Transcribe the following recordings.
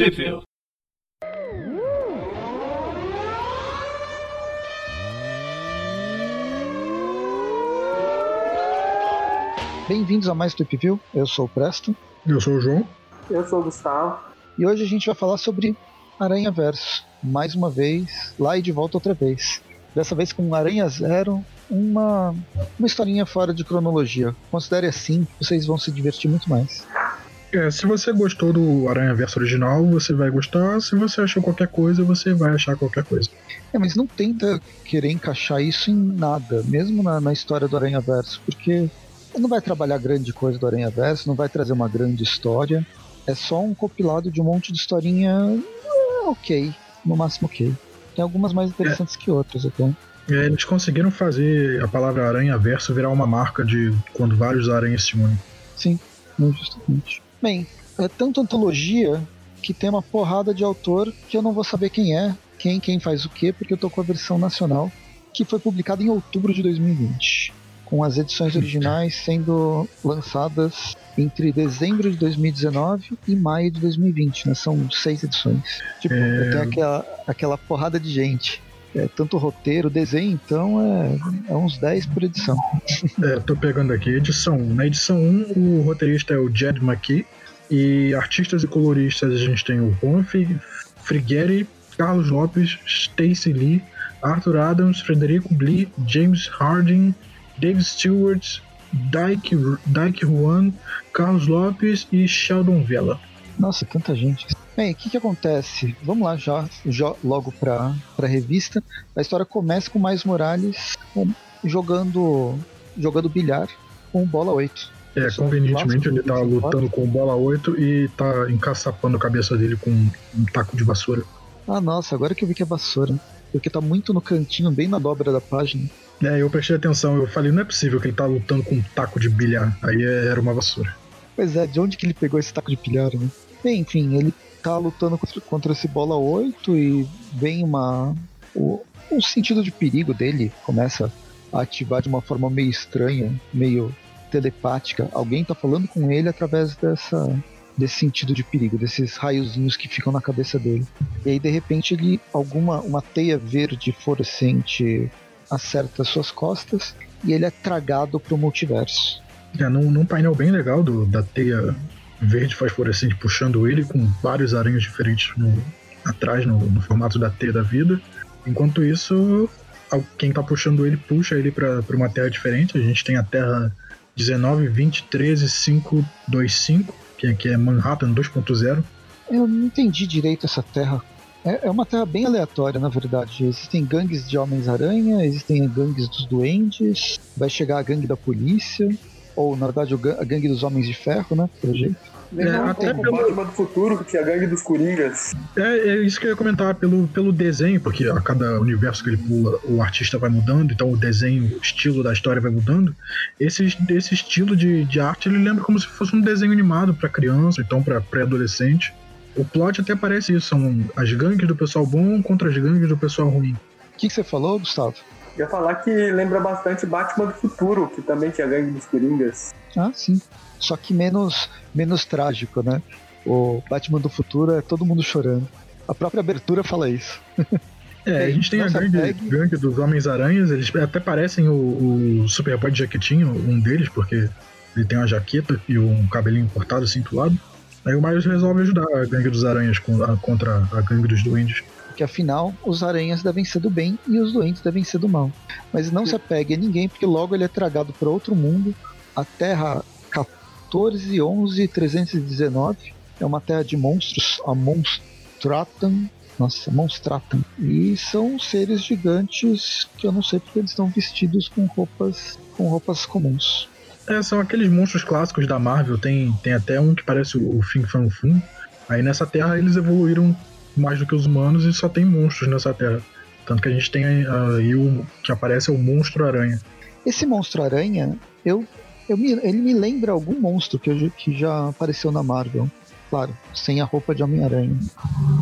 Trivia. Bem-vindos a mais Trip View. Eu sou o Presto. Eu sou o João. Eu sou o Gustavo. E hoje a gente vai falar sobre Aranha Verso. Mais uma vez, lá e de volta outra vez. Dessa vez com Aranha Zero, uma, uma historinha fora de cronologia. Considere assim, vocês vão se divertir muito mais. É, se você gostou do Aranha Verso original, você vai gostar. Se você achou qualquer coisa, você vai achar qualquer coisa. É, mas não tenta querer encaixar isso em nada, mesmo na, na história do Aranha Verso, porque não vai trabalhar grande coisa do Aranha Verso, não vai trazer uma grande história. É só um compilado de um monte de historinha é, ok, no máximo ok. Tem algumas mais interessantes que outras até. É, eles conseguiram fazer a palavra aranha verso virar uma marca de quando vários aranhas se unem. Sim, justamente. Bem, é tanto antologia que tem uma porrada de autor que eu não vou saber quem é, quem, quem faz o quê, porque eu tô com a versão nacional, que foi publicada em outubro de 2020, com as edições originais sendo lançadas entre dezembro de 2019 e maio de 2020, né? São seis edições. Tipo, É. tem aquela, aquela porrada de gente. É, tanto roteiro, desenho, então é, é uns 10 por edição. É, tô pegando aqui, edição 1. Na edição 1, o roteirista é o Jed McKee. E artistas e coloristas a gente tem o Juan Frigeri, Carlos Lopes, Stacy Lee, Arthur Adams, Frederico Blee, James Harding, Dave Stewart, Dyke Juan, Carlos Lopes e Sheldon Vela. Nossa, tanta gente. Bem, o que, que acontece? Vamos lá já, já logo pra, pra revista. A história começa com Miles Morales é, jogando, jogando bilhar com bola 8. É, Só convenientemente lasca ele tá do lutando com bola 8 e tá encaçapando a cabeça dele com um taco de vassoura. Ah, nossa, agora que eu vi que é vassoura. Porque tá muito no cantinho, bem na dobra da página. É, eu prestei atenção, eu falei, não é possível que ele tá lutando com um taco de bilhar. Aí é- era uma vassoura. Pois é, de onde que ele pegou esse taco de pilhar, né? Enfim, ele tá lutando contra, contra esse bola 8 e vem uma. O, o sentido de perigo dele começa a ativar de uma forma meio estranha, meio telepática. Alguém tá falando com ele através dessa desse sentido de perigo, desses raiozinhos que ficam na cabeça dele. E aí de repente ele alguma uma teia verde fluorescente acerta suas costas e ele é tragado pro multiverso. É, num, num painel bem legal do, da teia verde fosforescente puxando ele, com vários aranhas diferentes no- atrás, no, no formato da teia da vida. Enquanto isso, quem tá puxando ele puxa ele pra uma terra diferente. A gente tem a terra 19, 20, 13, 5, 2, 5, que é Manhattan 2.0. Eu não entendi direito essa terra. É, é uma terra bem aleatória, na verdade. Existem gangues de Homens-Aranha, existem gangues dos Duendes, vai chegar a gangue da polícia, ou na verdade a gangue dos Homens de Ferro, né? Pelo jeito. Lembrou um até pelo- Batman do futuro, que tinha a gangue dos Coringas. É, é isso que eu ia comentar pelo, pelo desenho, porque a cada universo que ele pula, o artista vai mudando, então o desenho, o estilo da história vai mudando. Esse, esse estilo de, de arte ele lembra como se fosse um desenho animado para criança, então para pré-adolescente. O plot até parece isso: são as gangues do pessoal bom contra as gangues do pessoal ruim. O que, que você falou, Gustavo? Eu ia falar que lembra bastante Batman do futuro, que também tinha a gangue dos Coringas. Ah, sim. Só que menos, menos trágico, né? O Batman do futuro é todo mundo chorando. A própria abertura fala isso. É, a gente tem a gangue, tag- gangue dos Homens-Aranhas, eles até parecem o, o Superboy de jaquetinho, um deles, porque ele tem uma jaqueta e um cabelinho cortado assim pro lado. Aí o Miles resolve ajudar a gangue dos aranhas contra a gangue dos duendes. Porque afinal, os aranhas devem ser do bem e os doentes devem ser do mal. Mas não se apegue a ninguém, porque logo ele é tragado para outro mundo. A Terra 1411319 é uma terra de monstros, a Monstratam. Nossa, Monstratam. E são seres gigantes que eu não sei porque eles estão vestidos com roupas com roupas comuns. É, são aqueles monstros clássicos da Marvel, tem, tem até um que parece o, o Fin Fan Fum. Aí nessa terra eles evoluíram mais do que os humanos e só tem monstros nessa terra. Tanto que a gente tem aí o que aparece é o Monstro Aranha. Esse monstro aranha, eu, eu me- ele me lembra algum monstro que, eu já- que já apareceu na Marvel. Claro, sem a roupa de Homem-Aranha.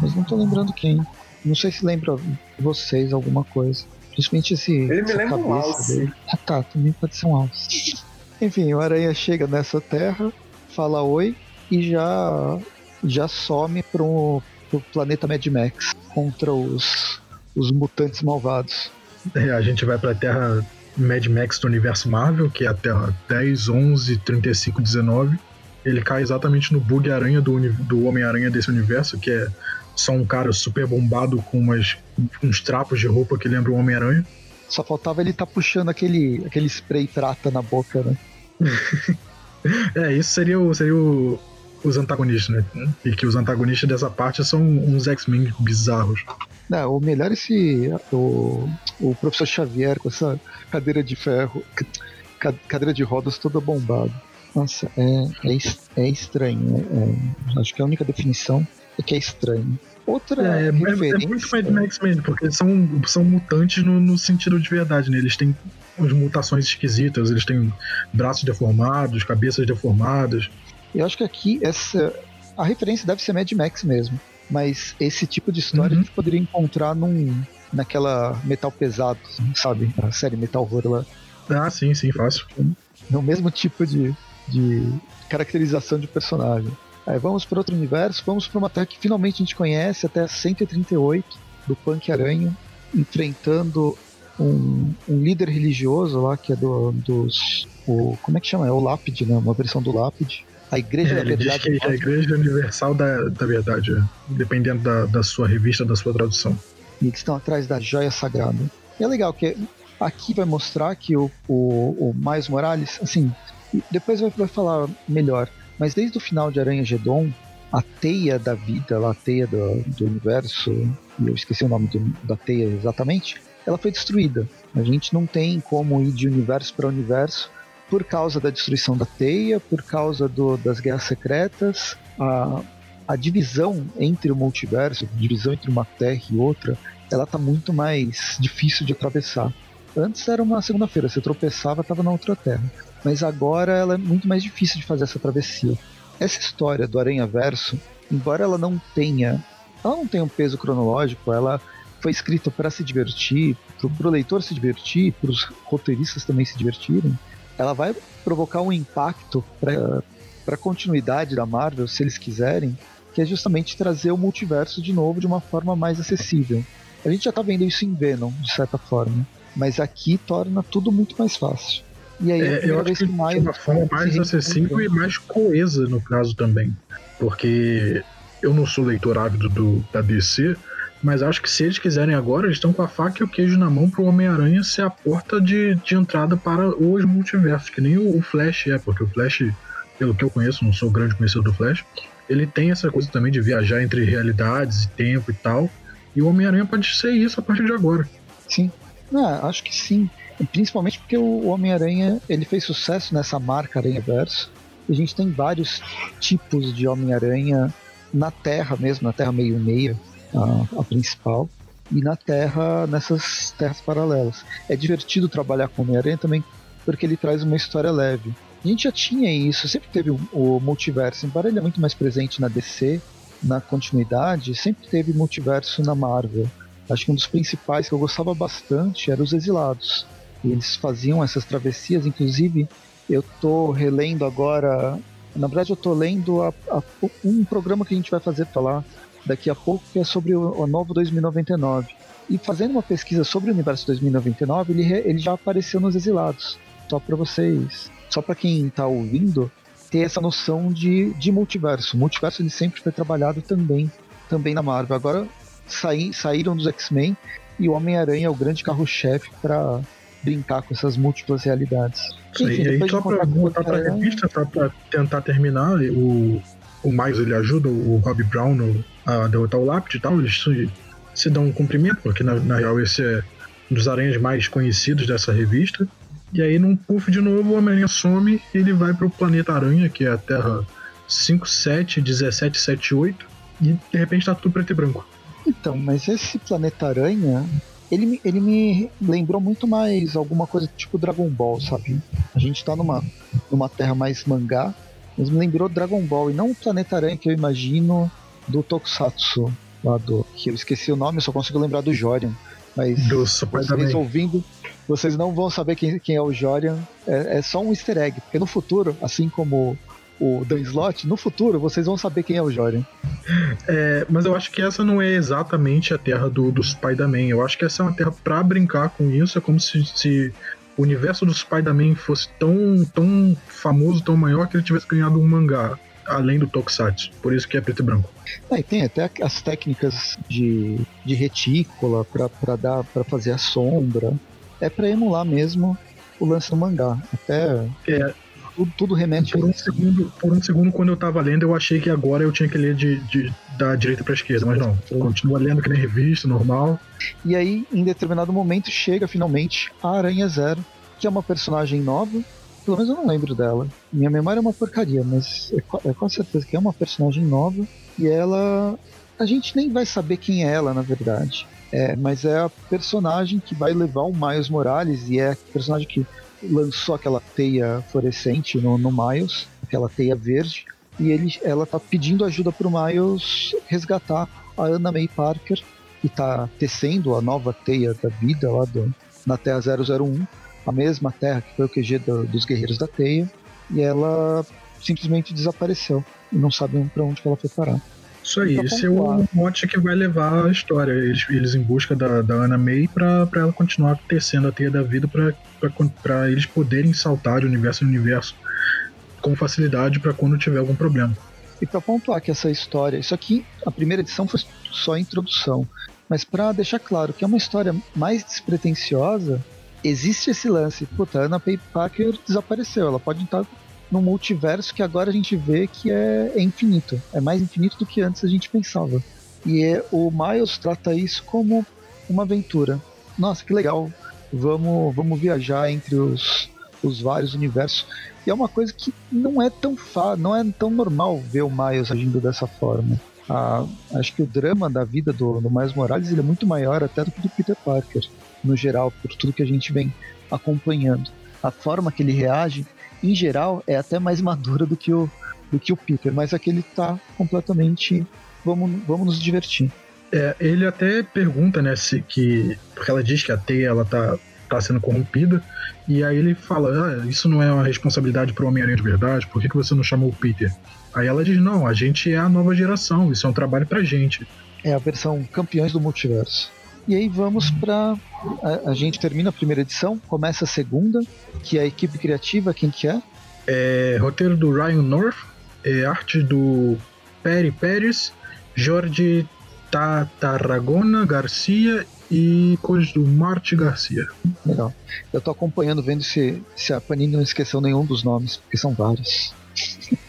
Mas não tô lembrando quem. Não sei se lembra vocês alguma coisa. Principalmente esse. Ele me lembra um cabeça alce. dele. Ah tá, também pode ser um alce. Enfim, o Aranha chega nessa terra, fala oi e já já some pro, pro planeta Mad Max contra os, os mutantes malvados. É, a gente vai pra Terra Mad Max do universo Marvel, que é a Terra 10, 11, 35, 19. Ele cai exatamente no bug aranha do, do Homem-Aranha desse universo, que é só um cara super bombado com umas, uns trapos de roupa que lembram o Homem-Aranha. Só faltava ele estar tá puxando aquele, aquele spray prata na boca, né? é, isso seria, o, seria o, os antagonistas, né? E que os antagonistas dessa parte são uns X-Men bizarros. Não, o melhor é esse. O, o professor Xavier com essa cadeira de ferro, cadeira de rodas toda bombada. Nossa, é, é, é estranho. É, é, acho que a única definição é que é estranho. Outra é, referência... é, é muito Mad Max porque são, são mutantes no, no sentido de verdade, né? Eles têm umas mutações esquisitas, eles têm braços deformados, cabeças deformadas. Eu acho que aqui essa a referência deve ser Mad Max mesmo, mas esse tipo de história uhum. a gente poderia encontrar num naquela Metal Pesado, sabe? A série Metal Horror lá. Ah, sim, sim, fácil. No mesmo tipo de, de caracterização de personagem. Aí vamos para outro universo, vamos para uma terra que finalmente a gente conhece, até 138 do Punk Aranha, enfrentando um, um, líder religioso lá, que é do, dos. O, como é que chama? É o Lápide, né? Uma versão do Lápide. A Igreja é, da Verdade. Diz que é a Igreja Universal da, da Verdade, é. dependendo da, da sua revista, da sua tradução. E eles estão atrás da joia sagrada. E é legal que aqui vai mostrar que o, o, o Miles Morales, assim, depois vai, vai falar melhor, mas desde o final de Aranha Gedon, a teia da vida, a teia do, do universo, eu esqueci o nome do, da teia exatamente, ela foi destruída. A gente não tem como ir de universo para universo por causa da destruição da teia, por causa do, das guerras secretas, a, a divisão entre o multiverso, a divisão entre uma terra e outra, ela tá muito mais difícil de atravessar. Antes era uma segunda-feira, você tropeçava, estava na outra terra mas agora ela é muito mais difícil de fazer essa travessia. Essa história do Aranha Verso, embora ela não tenha, ela não tenha um peso cronológico, ela foi escrita para se divertir, para o leitor se divertir, para os roteiristas também se divertirem. Ela vai provocar um impacto para a continuidade da Marvel, se eles quiserem, que é justamente trazer o multiverso de novo de uma forma mais acessível. A gente já está vendo isso em Venom, de certa forma, mas aqui torna tudo muito mais fácil. E aí, é, eu acho que, que mais, de uma forma mais acessível e mais coesa no caso também. Porque eu não sou leitor ávido do, da DC, mas acho que se eles quiserem agora, eles estão com a faca e o queijo na mão pro Homem-Aranha ser a porta de, de entrada para os multiversos, que nem o, o Flash é, porque o Flash, pelo que eu conheço, não sou grande conhecedor do Flash, ele tem essa coisa também de viajar entre realidades e tempo e tal. E o Homem-Aranha pode ser isso a partir de agora. Sim. Acho que sim. Principalmente porque o Homem-Aranha ele fez sucesso nessa marca Aranha Verso. A gente tem vários tipos de Homem-Aranha na Terra mesmo, na Terra meio meia, a, a principal, e na Terra, nessas terras paralelas. É divertido trabalhar com Homem-Aranha também porque ele traz uma história leve. A gente já tinha isso, sempre teve o, multiverso, embora ele é muito mais presente na DC, na continuidade, sempre teve multiverso na Marvel. Acho que um dos principais que eu gostava bastante era os Exilados. Eles faziam essas travessias, inclusive eu tô relendo agora. Na verdade, eu tô lendo a, a, um programa que a gente vai fazer falar daqui a pouco, que é sobre o, o novo 2099. E fazendo uma pesquisa sobre o universo 2099, ele, ele já apareceu nos Exilados. Só para vocês, só para quem tá ouvindo, ter essa noção de, de multiverso. O multiverso ele sempre foi trabalhado também, também na Marvel. Agora saí, saíram dos X-Men e o Homem-Aranha é o grande carro-chefe para brincar com essas múltiplas realidades. Enfim, e aí, só pra voltar pra revista, só pra tentar terminar, o, o Miles ele ajuda o Rob Brown no, a derrotar o Lápide e tal, eles se, se dão um cumprimento, porque na, na real esse é um dos aranhas mais conhecidos dessa revista. E aí, num puff de novo, o Homem-Aranha some e ele vai pro planeta Aranha, que é a Terra 571778, e de repente tá tudo preto e branco. Então, mas esse planeta Aranha, ele, ele me lembrou muito mais alguma coisa tipo Dragon Ball, sabe? A gente tá numa, numa terra mais mangá, mas me lembrou Dragon Ball e não o Planeta Aranha que eu imagino do Tokusatsu, lá do. que eu esqueci o nome, eu só consigo lembrar do Jorian. Mas do vocês ouvindo, vocês não vão saber quem, quem é o Jorian. É, é, só um easter egg, porque no futuro, assim como o Dan Slott, no futuro vocês vão saber quem é o Jordan. É, mas eu acho que essa não é exatamente a terra do, do Spider-Man. Eu acho que essa é uma terra pra brincar com isso. É como se, se o universo do Spider-Man fosse tão, tão famoso, tão maior, que ele tivesse ganhado um mangá além do Tokusatsu. Por isso que é preto e branco. Ah, e tem até as técnicas de, de retícula para dar para fazer a sombra. É para emular mesmo o lance do mangá. Até É, tudo, tudo remete por um, isso. segundo, por um segundo, quando eu tava lendo, eu achei que agora eu tinha que ler de, de- da direita pra esquerda, mas não. Continua lendo que nem revista, normal. E aí, em determinado momento, chega finalmente a Aranha Zero, que é uma personagem nova. Pelo menos eu não lembro dela. Minha memória é uma porcaria, mas é, é com certeza que é uma personagem nova. E ela. A gente nem vai saber quem é ela, na verdade. É, mas é a personagem que vai levar o Miles Morales e é a personagem que lançou aquela teia fluorescente no, no Miles, aquela teia verde. E ele, ela tá pedindo ajuda pro Miles resgatar a Anna May Parker, que tá tecendo a nova teia da vida lá do, na Terra 001, a mesma Terra que foi o QG do- dos Guerreiros da Teia, e ela simplesmente desapareceu e não sabem pra onde que ela foi parar. Isso aí, Pra esse é o mote que vai levar a história. Eles, eles em busca da, da Ana May pra ela continuar tecendo a teia da vida pra eles poderem saltar de universo em universo com facilidade pra quando tiver algum problema. E para pontuar que essa história, isso aqui, a primeira edição foi só a introdução, mas para deixar claro que é uma história mais despretensiosa, existe esse lance. Puta, a Anna Parker desapareceu, ela pode estar num multiverso que agora a gente vê que é, é infinito, é mais infinito do que antes a gente pensava. E é, o Miles trata isso como uma aventura. Nossa, que legal! Vamos, vamos viajar entre os, os vários universos. E é uma coisa que não é tão fa não é tão normal ver o Miles agindo dessa forma. Ah, acho que o drama da vida do, do Miles Morales é muito maior até do que do Peter Parker, no geral, por tudo que a gente vem acompanhando. A forma que ele reage, em geral, é até mais madura do que o, do que o Peter, mas aqui ele tá completamente. Vamos, vamos nos divertir. É, ele até pergunta, né, se que. Porque ela diz que a teia ela tá, tá sendo corrompida. E aí ele fala: ah, isso não é uma responsabilidade pro Homem-Aranha de verdade, por que, que você não chamou o Peter? Aí ela diz: não, a gente é a nova geração, isso é um trabalho pra gente. É a versão Campeões do Multiverso. E aí vamos para a, a gente termina a primeira edição, começa a segunda, que é a equipe criativa, quem que é? É, roteiro do Ryan North, é, arte do Perry Pérez, Jorge Tarragona Garcia e cores do Marte Garcia. Legal. Eu tô acompanhando, vendo se, se a Panini não esqueceu nenhum dos nomes, porque são vários.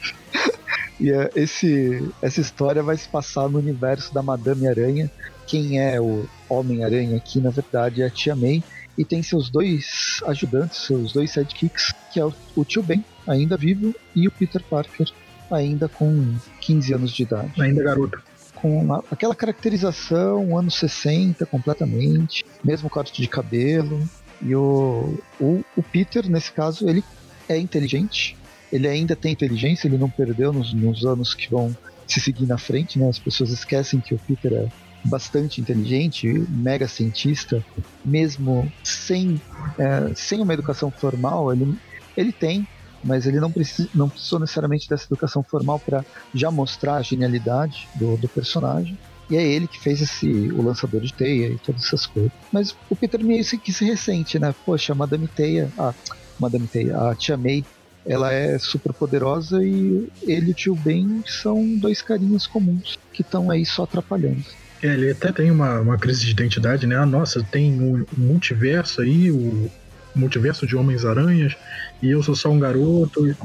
e é, esse, essa história vai se passar no universo da Madame Aranha. Quem é o Homem-Aranha aqui, na verdade, é a Tia May. E tem seus dois ajudantes, seus dois sidekicks, que é o, Tio Ben, ainda vivo, e o Peter Parker, ainda com 15 anos de idade Ainda garoto. com uma- aquela caracterização anos 60 completamente, mesmo corte de cabelo. E o, o, o Peter, nesse caso, ele é inteligente, ele ainda tem inteligência, ele não perdeu nos, nos anos que vão se seguir na frente, né? As pessoas esquecem que o Peter é bastante inteligente, mega cientista, mesmo sem, é, sem uma educação formal, ele, ele tem, mas ele não, precisa, não precisou necessariamente dessa educação formal para já mostrar a genialidade do, do personagem. E é ele que fez esse, o lançador de teia e todas essas coisas. Mas o Peter meio que se ressente, né? Poxa, a Madame Teia, a Madame Teia, a Tia May, ela é super poderosa e ele e o tio Ben são dois carinhas comuns que estão aí só atrapalhando. É, ele até tem uma, uma crise de identidade, né? Ah, nossa, tem um multiverso aí, o multiverso de Homens-Aranhas, e eu sou só um garoto.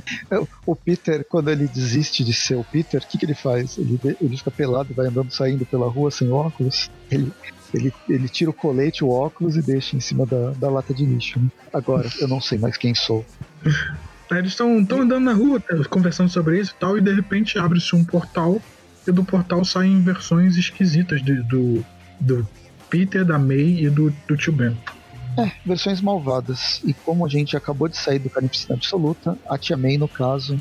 O Peter, quando ele desiste de ser o Peter, o que, que ele faz? Ele, ele fica pelado e vai andando saindo pela rua sem óculos. Ele, ele, ele tira o colete, o óculos e deixa em cima da, da lata de lixo. né? Agora, eu não sei mais quem sou. Aí eles estão andando na rua, conversando sobre isso e tal, e de repente abre-se um portal, e do portal saem versões esquisitas de- do, do Peter, da May e do, do tio Ben. É, versões malvadas. E como a gente acabou de sair do Carnificina Absoluta, a Tia May, no caso,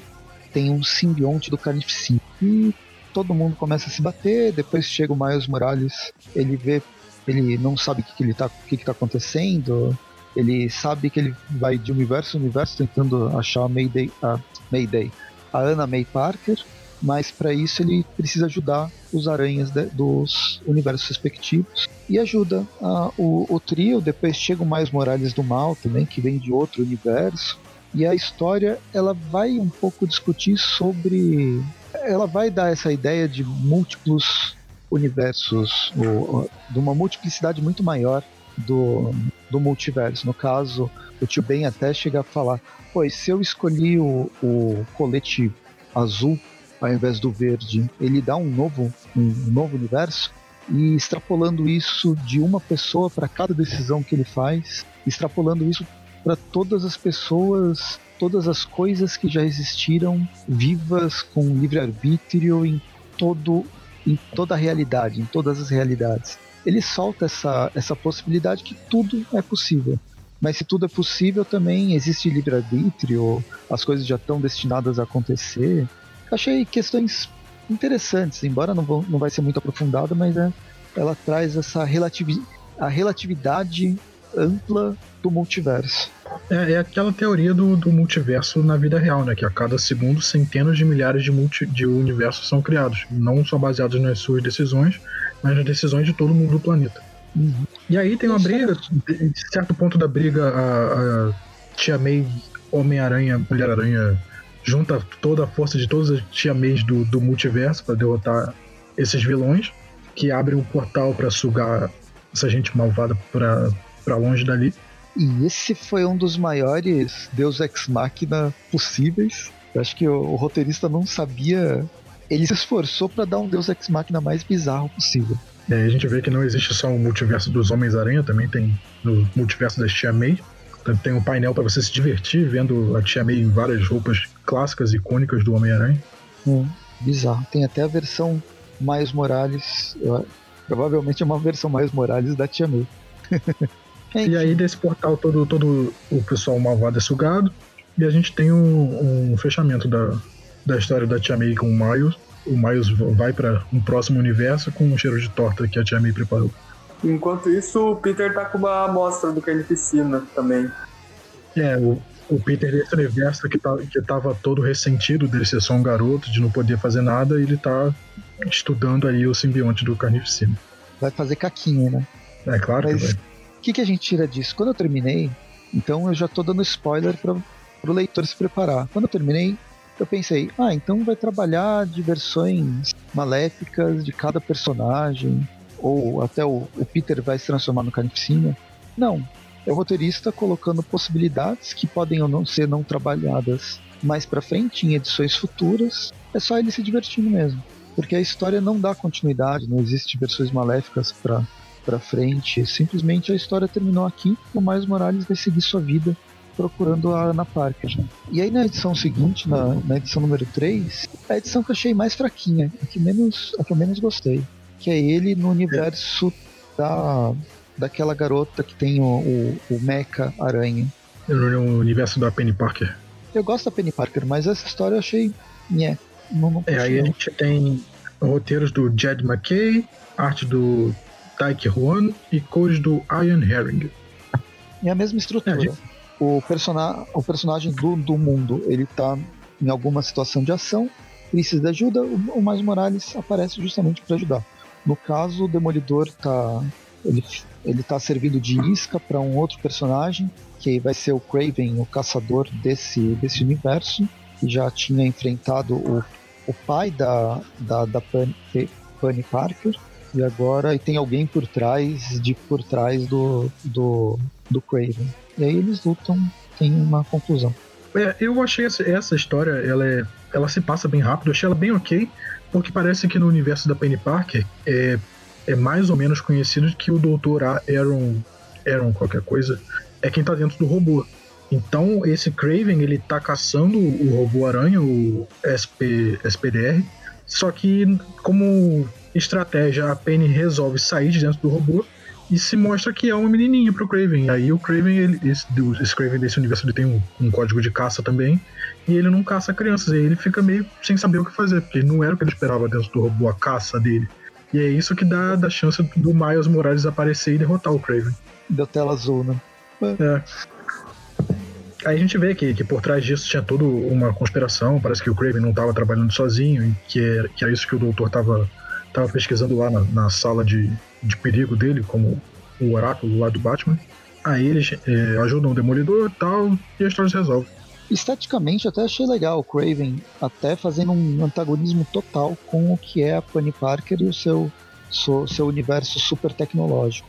tem um simbionte do Carnificina. E todo mundo começa a se bater, depois chega o Miles Morales, ele vê, ele não sabe o que, que ele tá, que, que tá acontecendo, ele sabe que ele vai de universo em universo tentando achar a Mayday, a Mayday, a Anna May Parker, mas para isso ele precisa ajudar os aranhas de, dos universos respectivos e ajuda a, o, o, trio. Depois chega o Miles Morales do Mal também, que vem de outro universo. E a história ela vai um pouco discutir sobre. Ela vai dar essa ideia de múltiplos universos, de uma multiplicidade muito maior do, do multiverso. No caso, o tio Ben até chega a falar: pois se eu escolhi o, o colete azul ao invés do verde, ele dá um novo, um novo universo. E extrapolando isso de uma pessoa para cada decisão que ele faz, extrapolando isso para todas as pessoas, todas as coisas que já existiram vivas com livre-arbítrio em todo em toda a realidade, em todas as realidades. Ele solta essa, essa possibilidade que tudo é possível. Mas se tudo é possível, também existe livre-arbítrio, as coisas já estão destinadas a acontecer. Achei questões interessantes, embora não, vão, não vai ser muito aprofundada, mas é, ela traz essa relativi a relatividade ampla do multiverso. É, é aquela teoria do, do, multiverso na vida real, né? Que a cada segundo centenas de milhares de, multi, de universos são criados, não só baseados nas suas decisões, mas nas decisões de todo mundo do planeta. Uhum. E aí tem uma briga, de certo ponto da briga, a, a Tia May, Homem-Aranha, Mulher-Aranha, junta toda a força de todas as Tia Mays do, do multiverso para derrotar esses vilões, que abrem um portal para sugar essa gente malvada para longe dali. E esse foi um dos maiores Deus Ex Machina possíveis. Eu acho que o, o roteirista não sabia. Ele se esforçou para dar um Deus Ex Machina mais bizarro possível. É, a gente vê que não existe só o multiverso dos Homens-Aranha, também tem no multiverso da Tia May. Tem um painel para você se divertir vendo a Tia May em várias roupas clássicas, icônicas do Homem-Aranha. Hum, bizarro. Tem até a versão mais Morales. Provavelmente é uma versão mais Morales da Tia May. E aí desse portal todo, todo o pessoal malvado é sugado. E a gente tem um, um fechamento da, da história da Tia May com o Miles. O Miles vai para um próximo universo com um cheiro de torta que a Tia May preparou. Enquanto isso, o Peter tá com uma amostra do Carnificina também. É, o, o Peter desse universo que, tá, que tava todo ressentido dele ser só um garoto, de não poder fazer nada, ele tá estudando aí o simbionte do Carnificina. Vai fazer caquinha, né? É claro Mas... que vai que, que a gente tira disso? Quando eu terminei, então eu já estou dando spoiler para o leitor se preparar. Quando eu terminei, eu pensei, ah, então vai trabalhar diversões maléficas de cada personagem, ou até o, o Peter vai se transformar no Carnificina. Não, é o roteirista colocando possibilidades que podem ou não ser não trabalhadas mais para frente em edições futuras. É só ele se divertindo mesmo, porque a história não dá continuidade, não existe versões maléficas para para frente. Simplesmente a história terminou aqui. O Miles Morales vai seguir sua vida procurando a Ana Parker. E aí na edição seguinte, na, na, edição número 3, a edição que eu achei mais fraquinha, a que menos, a que eu menos gostei, que é ele no universo da daquela garota que tem o, o, o Mecha Aranha. No universo da Penny Parker. Eu gosto da Penny Parker, mas essa história eu achei. Não, não é, aí a gente tem roteiros do Jed McKay, arte do Taiki Huan e cores do Ian Herring. É a mesma estrutura. É, gente... o, persona o personagem do, do mundo, ele tá em alguma situação de ação, precisa de ajuda, o, o Mais Morales aparece justamente para ajudar. No caso, o Demolidor tá ele, ele tá servindo de isca para um outro personagem, que vai ser o Craven, o caçador desse, desse universo, que já tinha enfrentado o, o pai da, da, da Penny Parker, e agora e tem alguém por trás de por trás do do, do Craven. E aí eles lutam, tem uma conclusão. É, eu achei essa, essa história, ela é, ela se passa bem rápido, eu achei ela bem ok, porque parece que no universo da Penny Parker é, é mais ou menos conhecido que o Dr. Aaron, Aaron qualquer coisa, é quem tá dentro do robô. Então esse Craven ele tá caçando o robô aranha, o SP, SPDR, só que como estratégia, a Penny resolve sair de dentro do robô e se mostra que é uma menininha pro Craven. Aí o Craven, ele, esse, esse Craven desse universo, ele tem um, um, código de caça também, e ele não caça crianças, e ele fica meio sem saber o que fazer, porque não era o que ele esperava dentro do robô, a caça dele. E é isso que dá, dá chance do Miles Morales aparecer e derrotar o Craven. Deu tela azul, né? É. Aí a gente vê que, que por trás disso tinha toda uma conspiração. Parece que o Craven não estava trabalhando sozinho, e que era, que era isso que o doutor estava tava pesquisando lá na, na, sala de, de perigo dele, como o oráculo lá do Batman. Aí eles é, ajudam o Demolidor e tal, e a história se resolve. Esteticamente, até achei legal o Craven até fazendo um antagonismo total com o que é a Penny Parker e o seu, seu, seu universo super tecnológico.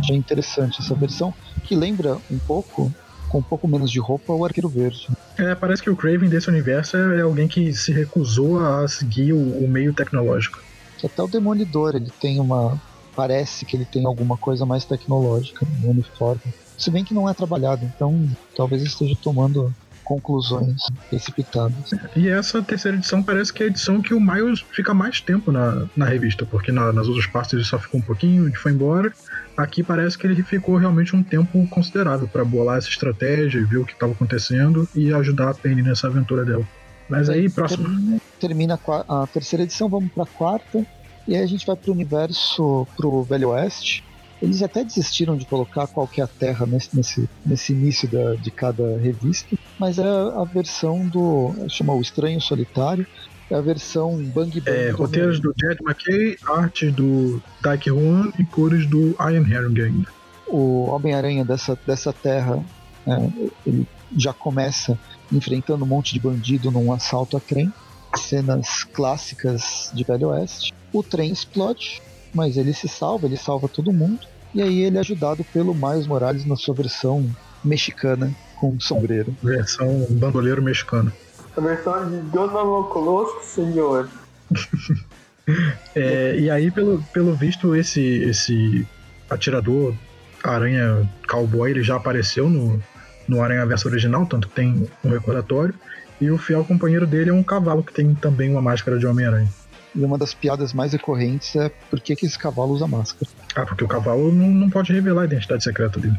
Achei interessante essa versão, que lembra um pouco com um pouco menos de roupa, o Arqueiro Verde. É, parece que o Craven desse universo é alguém que se recusou a seguir o, o meio tecnológico. Até o Demolidor, ele tem uma. Parece que ele tem alguma coisa mais tecnológica no uniforme. Se bem que não é trabalhado, então talvez esteja tomando conclusões precipitadas. E essa terceira edição parece que é a edição que o Miles fica mais tempo na, na revista, porque na, nas outras partes ele só ficou um pouquinho e foi embora. Aqui parece que ele ficou realmente um tempo considerável para bolar essa estratégia e ver o que estava acontecendo e ajudar a Penny nessa aventura dela. Mas aí, próximo. Termina a terceira edição, vamos para a quarta. E aí a gente vai para o universo, para o Velho Oeste. Eles até desistiram de colocar qual que é a Terra nesse, nesse, nesse início da, de cada revista, mas é a versão do. chama O Estranho Solitário, é a versão Bang Bang. É, roteiros do Jed McKay, artes do Taiki Huan e cores do Ian Herring. O Homem-Aranha dessa, dessa terra, é, ele já começa enfrentando um monte de bandido num assalto a trem. Cenas clássicas de Velho Oeste. O trem explode, mas ele se salva, ele salva todo mundo. E aí ele é ajudado pelo Miles Morales na sua versão mexicana com sombreiro. Versão bandoleiro mexicano. A versão de Donald Conosco, senhor. é, e aí, pelo, pelo visto, esse, esse atirador, Aranha Cowboy, ele já apareceu no, no Aranha Verso original, tanto que tem um recordatório. E o fiel companheiro dele é um cavalo que tem também uma máscara de Homem-Aranha. E uma das piadas mais recorrentes é por que, que esse cavalo usa máscara. Ah, porque o cavalo não, não pode revelar a identidade secreta dele.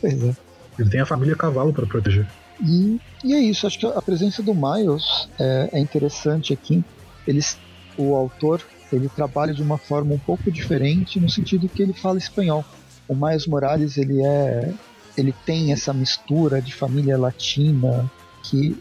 Pois é. Ele tem a família cavalo para proteger. E, e é isso, acho que a presença do Miles é, é interessante aqui. Eles, o autor ele trabalha de uma forma um pouco diferente no sentido que ele fala espanhol. O Miles Morales ele é ele tem essa mistura de família latina que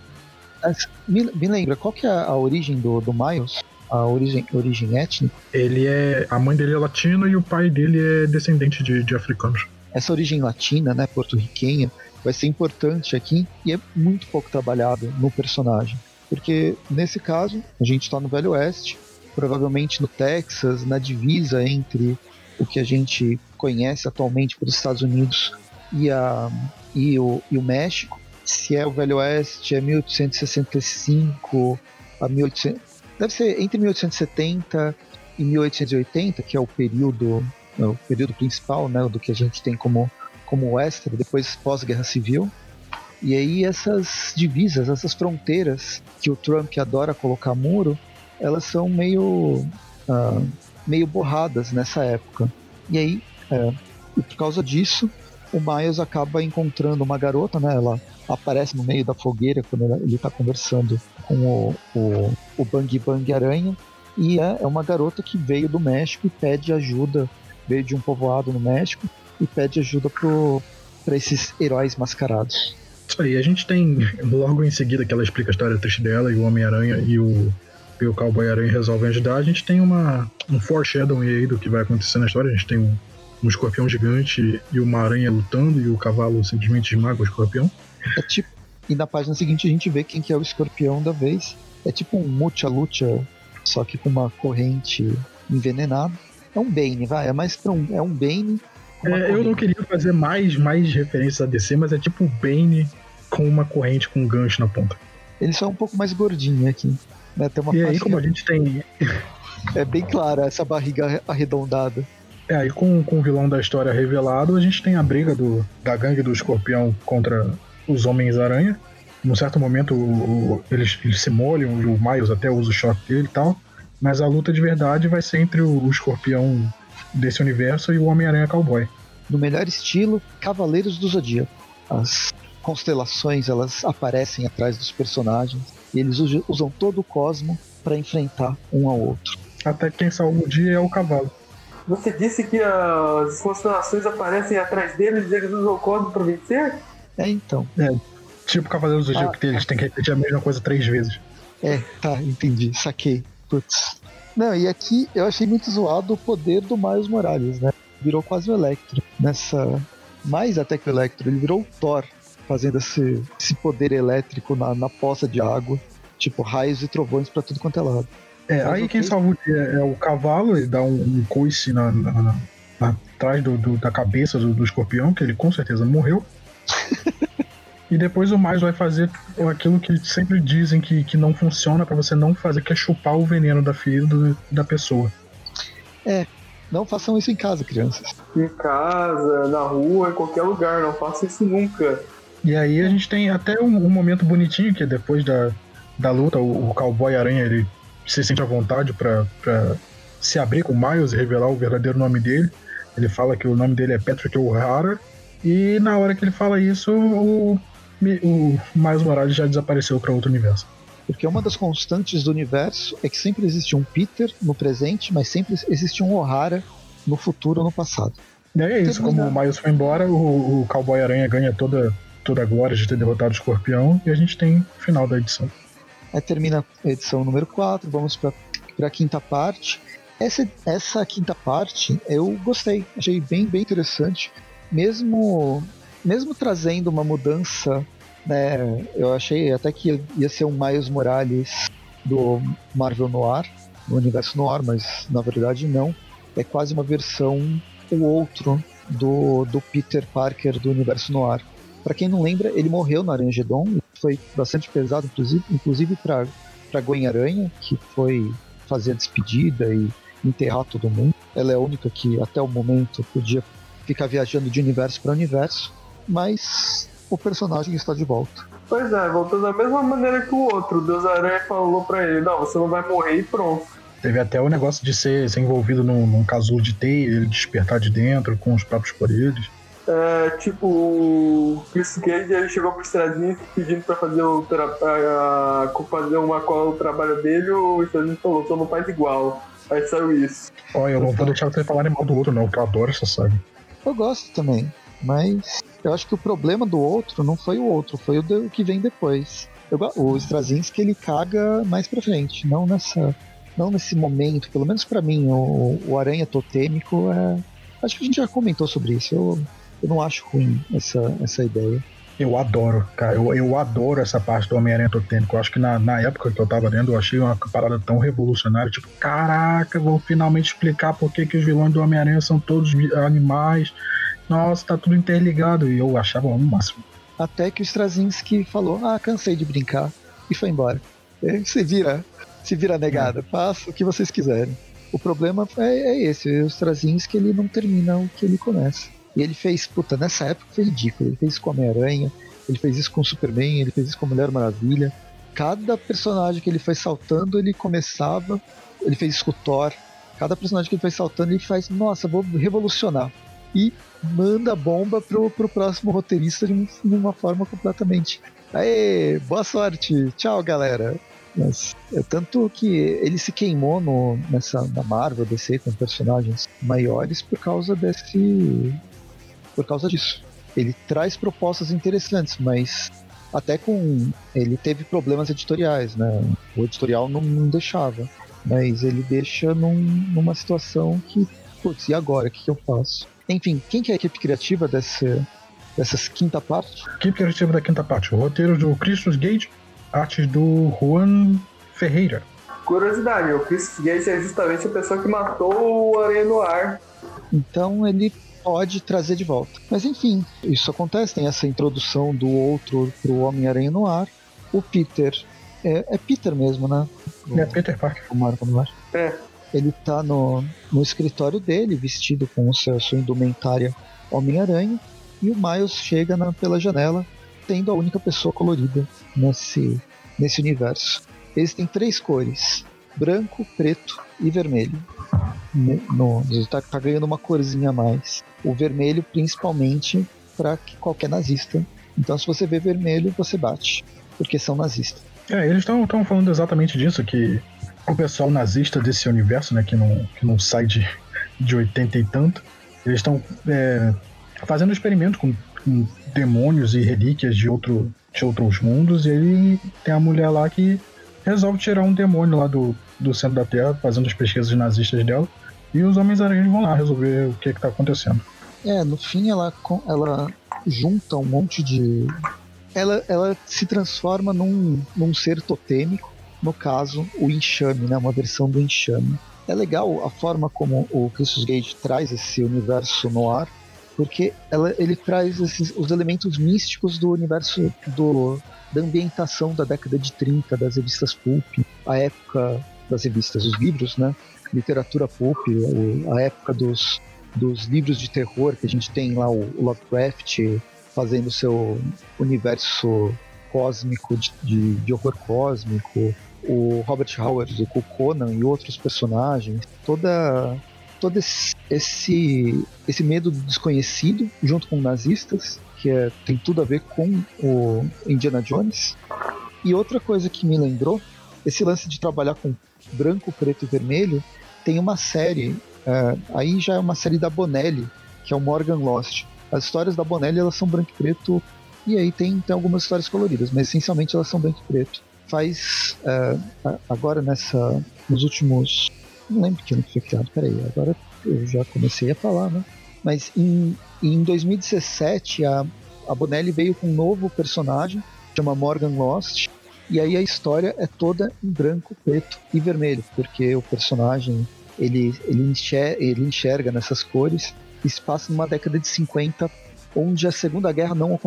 me, me lembra qual que é a origem do, do Miles a origem, origem étnica ele é a mãe dele é latina e o pai dele é descendente de, de africanos essa origem latina né porto-riquenha vai ser importante aqui e é muito pouco trabalhado no personagem. Porque nesse caso, a gente está no Velho Oeste, provavelmente no Texas, na divisa entre o que a gente conhece atualmente pelos Estados Unidos e, a, e, o, e o México. Se é o Velho Oeste, é 1865 a 1800. Deve ser entre 1870 e 1880, que é o período, é o período principal, né, do que a gente tem como como Westeros, depois pós-guerra civil. E aí essas divisas, essas fronteiras que o Trump adora colocar muro, elas são meio uh, meio borradas nessa época. E aí, é, por causa disso, o Miles acaba encontrando uma garota, né? Ela aparece no meio da fogueira quando ele está conversando com o, o, o Bang Bang Aranha. E é, é uma garota que veio do México e pede ajuda, veio de um povoado no México e pede ajuda para esses heróis mascarados. Isso aí, a gente tem logo em seguida que ela explica a história triste dela e o Homem-Aranha e o, e o Cowboy Aranha resolvem ajudar. A gente tem uma, um foreshadowing aí do que vai acontecer na história. A gente tem um, um escorpião gigante e uma aranha lutando e o cavalo simplesmente esmaga o escorpião. É tipo, e na página seguinte a gente vê quem que é o escorpião da vez. É tipo um Mucha Lucha, só que com uma corrente envenenada. É um Bane, vai, é mais pra um, é um Bane é, eu não queria fazer mais, mais referências a DC, mas é tipo o Bane com uma corrente com um gancho na ponta. Ele só é um pouco mais gordinho aqui. Né? Tem uma e aí, como a gente tem. É bem clara essa barriga arredondada. É, aí com, com o vilão da história revelado, a gente tem a briga do, da gangue do escorpião contra os Homens-Aranha. Num certo momento, o, o, eles, eles se molham e o Miles até usa o choque dele e tal. Mas a luta de verdade vai ser entre o, o escorpião desse universo e o Homem-Aranha Cowboy. No melhor estilo, Cavaleiros do Zodíaco. As constelações elas aparecem atrás dos personagens e eles usam todo o cosmo para enfrentar um ao outro. Até quem salva o dia é o cavalo. Você disse que as constelações aparecem atrás deles e eles usam o cosmo para vencer? É, então. É. Tipo Cavaleiros do Zodíaco, Ah, que eles têm que repetir a mesma coisa três vezes. É, tá, entendi, saquei. Putz. Não, e aqui eu achei muito zoado o poder do Miles Morales, né? Virou quase o Electro. Nessa. Mais até que o Electro, ele virou o Thor, fazendo esse, esse poder elétrico na, na poça de água. Tipo, raios e trovões pra tudo quanto é lado. É, Mas aí quem que- salva o dia é o cavalo, ele dá um, um coice na, na- na- na- atrás do, do- da cabeça do, do escorpião, que ele com certeza morreu. e depois o mais vai fazer aquilo que sempre dizem que, que não funciona pra você não fazer, que é chupar o veneno da ferida da pessoa. Não façam isso em casa, crianças. Em casa, na rua, em qualquer lugar, não faça isso nunca. E aí a gente tem até um, um momento bonitinho que depois da, da luta, o, o cowboy aranha ele se sente à vontade pra se abrir com o Miles e revelar o verdadeiro nome dele. Ele fala que o nome dele é Patrick O'Hara. E na hora que ele fala isso, o, o Miles Morales já desapareceu pra outro universo. Porque uma das constantes do universo é que sempre existe um Peter no presente, mas sempre existe um O'Hara no futuro ou no passado. E é isso, como o Miles foi embora, o, o Cowboy Aranha ganha toda, toda a glória de ter derrotado o escorpião. E a gente tem o final da edição. Aí termina a edição número 4, vamos para a quinta parte. Essa, essa quinta parte eu gostei, achei bem, bem interessante. Mesmo, mesmo trazendo uma mudança, né, eu achei até que ia, ser um Miles Morales do Marvel Noir, no universo Noir, mas na verdade não. É quase uma versão, o outro, do, do Peter Parker do universo Noir. Para quem não lembra, ele morreu na Arangedon, foi bastante pesado, inclusive, inclusive para para Gwen Aranha, que foi fazer a despedida e enterrar todo mundo. Ela é a única que até o momento podia ficar viajando de universo para universo, mas o personagem está de volta. Pois é, voltou da mesma maneira que o outro. O Deus Aranha falou pra ele: Não, você não vai morrer e pronto. Teve até o negócio de ser, ser envolvido num, num casulo de teia, ele despertar de dentro com os próprios poderes. É, tipo, o Chris Cage ele chegou pro Strazinho pedindo pra fazer, o tra- fazer uma cola no trabalho dele. O Strazinho falou: Só não faz igual. Aí saiu isso. Olha, eu não vou deixar vocês falarem mal do outro, não, porque eu adoro essa saga. Eu gosto também, mas eu acho que o problema do outro não foi o outro, foi o do- que vem depois. Eu o Straczynski ele caga mais pra frente, não nessa, não nesse momento. Pelo menos pra mim, o, o Aranha Totêmico é. Acho que a gente já comentou sobre isso. Eu, eu não acho ruim essa, essa ideia. Eu adoro, cara. Eu, eu adoro essa parte do Homem-Aranha Totêmico. Eu acho que na, na época que eu tava lendo, eu achei uma parada tão revolucionária. Tipo, caraca, vou finalmente explicar por que, que os vilões do Homem-Aranha são todos animais. Nossa, tá tudo interligado. E eu achava o máximo. Até que o Straczynski falou: Ah, cansei de brincar, e foi embora. E Se vira, se vira negada, faça o que vocês quiserem. O problema é, é esse: o Straczynski ele não termina o que ele começa. E ele fez, puta, nessa época foi ridículo. Ele fez isso com Homem-Aranha, ele fez isso com Superman, ele fez isso com a Mulher Maravilha. Cada personagem que ele foi saltando, ele começava. Ele fez isso com o Thor. Cada personagem que ele foi saltando, ele faz, nossa, vou revolucionar. E manda a bomba pro, pro próximo roteirista de, de uma forma completamente. Aê, boa sorte, tchau galera. Mas, é tanto que ele se queimou no, nessa, na Marvel, DC, com personagens maiores por causa desse. Por causa disso. Ele traz propostas interessantes, mas até com. ele teve problemas editoriais, né? O editorial não, não deixava. Mas ele deixa num- numa situação que, putz, e agora? O que, que eu faço? Enfim, quem que é a equipe criativa dessa, dessas quinta parte? Equipe criativa da quinta parte. O roteiro do Christus Gage, artes do Juan Ferreira. Curiosidade: o Chris Gage é justamente a pessoa que matou o Aranha no ar. Então ele pode trazer de volta. Mas enfim, isso acontece, tem essa introdução do outro pro Homem-Aranha no ar. O Peter. É, é Peter mesmo, né? É Peter Parker. O Marco no ar. É. Ele tá no, no escritório dele, vestido com o seu, sua indumentária Homem-Aranha, e o Miles chega na- pela janela, tendo a única pessoa colorida nesse, nesse universo. Eles têm três cores: branco, preto e vermelho. No, ele tá, tá ganhando uma corzinha a mais. O vermelho, principalmente, para qualquer nazista. Então, se você vê vermelho, você bate, porque são nazistas. É, eles estão falando exatamente disso, que o pessoal nazista desse universo, né, que não, que não sai de, de 80 e tanto, eles estão é, fazendo experimento com, com demônios e relíquias de, outro, de outros mundos, e aí tem a mulher lá que resolve tirar um demônio lá do, do centro da Terra, fazendo as pesquisas nazistas dela, e os Homens-Aranhas vão lá resolver o que está acontecendo. É, no fim ela, ela junta um monte de. Ela, ela se transforma num, num ser totêmico, no caso, o enxame, né? Uma versão do enxame. É legal a forma como o Christus Gage traz esse universo no ar, porque ela, ele traz esses, os elementos místicos do universo do, da ambientação da década de 30, das revistas pulp, a época das revistas, os livros, né? Literatura pulp, a época dos, dos livros de terror, que a gente tem lá o Lovecraft fazendo seu universo cósmico, de, de, de horror cósmico, o Robert Howard, o Conan e outros personagens, toda todo esse, esse, esse medo do desconhecido junto com nazistas, que é, tem tudo a ver com o Indiana Jones. E outra coisa que me lembrou, esse lance de trabalhar com branco, preto e vermelho, tem uma série, é, aí já é uma série da Bonelli, que é o Morgan Lost. As histórias da Bonelli elas são branco e preto, e aí tem, tem algumas histórias coloridas, mas essencialmente elas são branco e preto. Faz é, agora nessa nos últimos não lembro que ano que foi criado, peraí, agora eu já comecei a falar, né? Mas em, em 2017 a, a Bonelli veio com um novo personagem, chama Morgan Lost, e aí a história é toda em branco, preto e vermelho, porque o personagem ele, ele, enxerga, ele enxerga nessas cores e se passa numa década de 50 onde a Segunda Guerra não,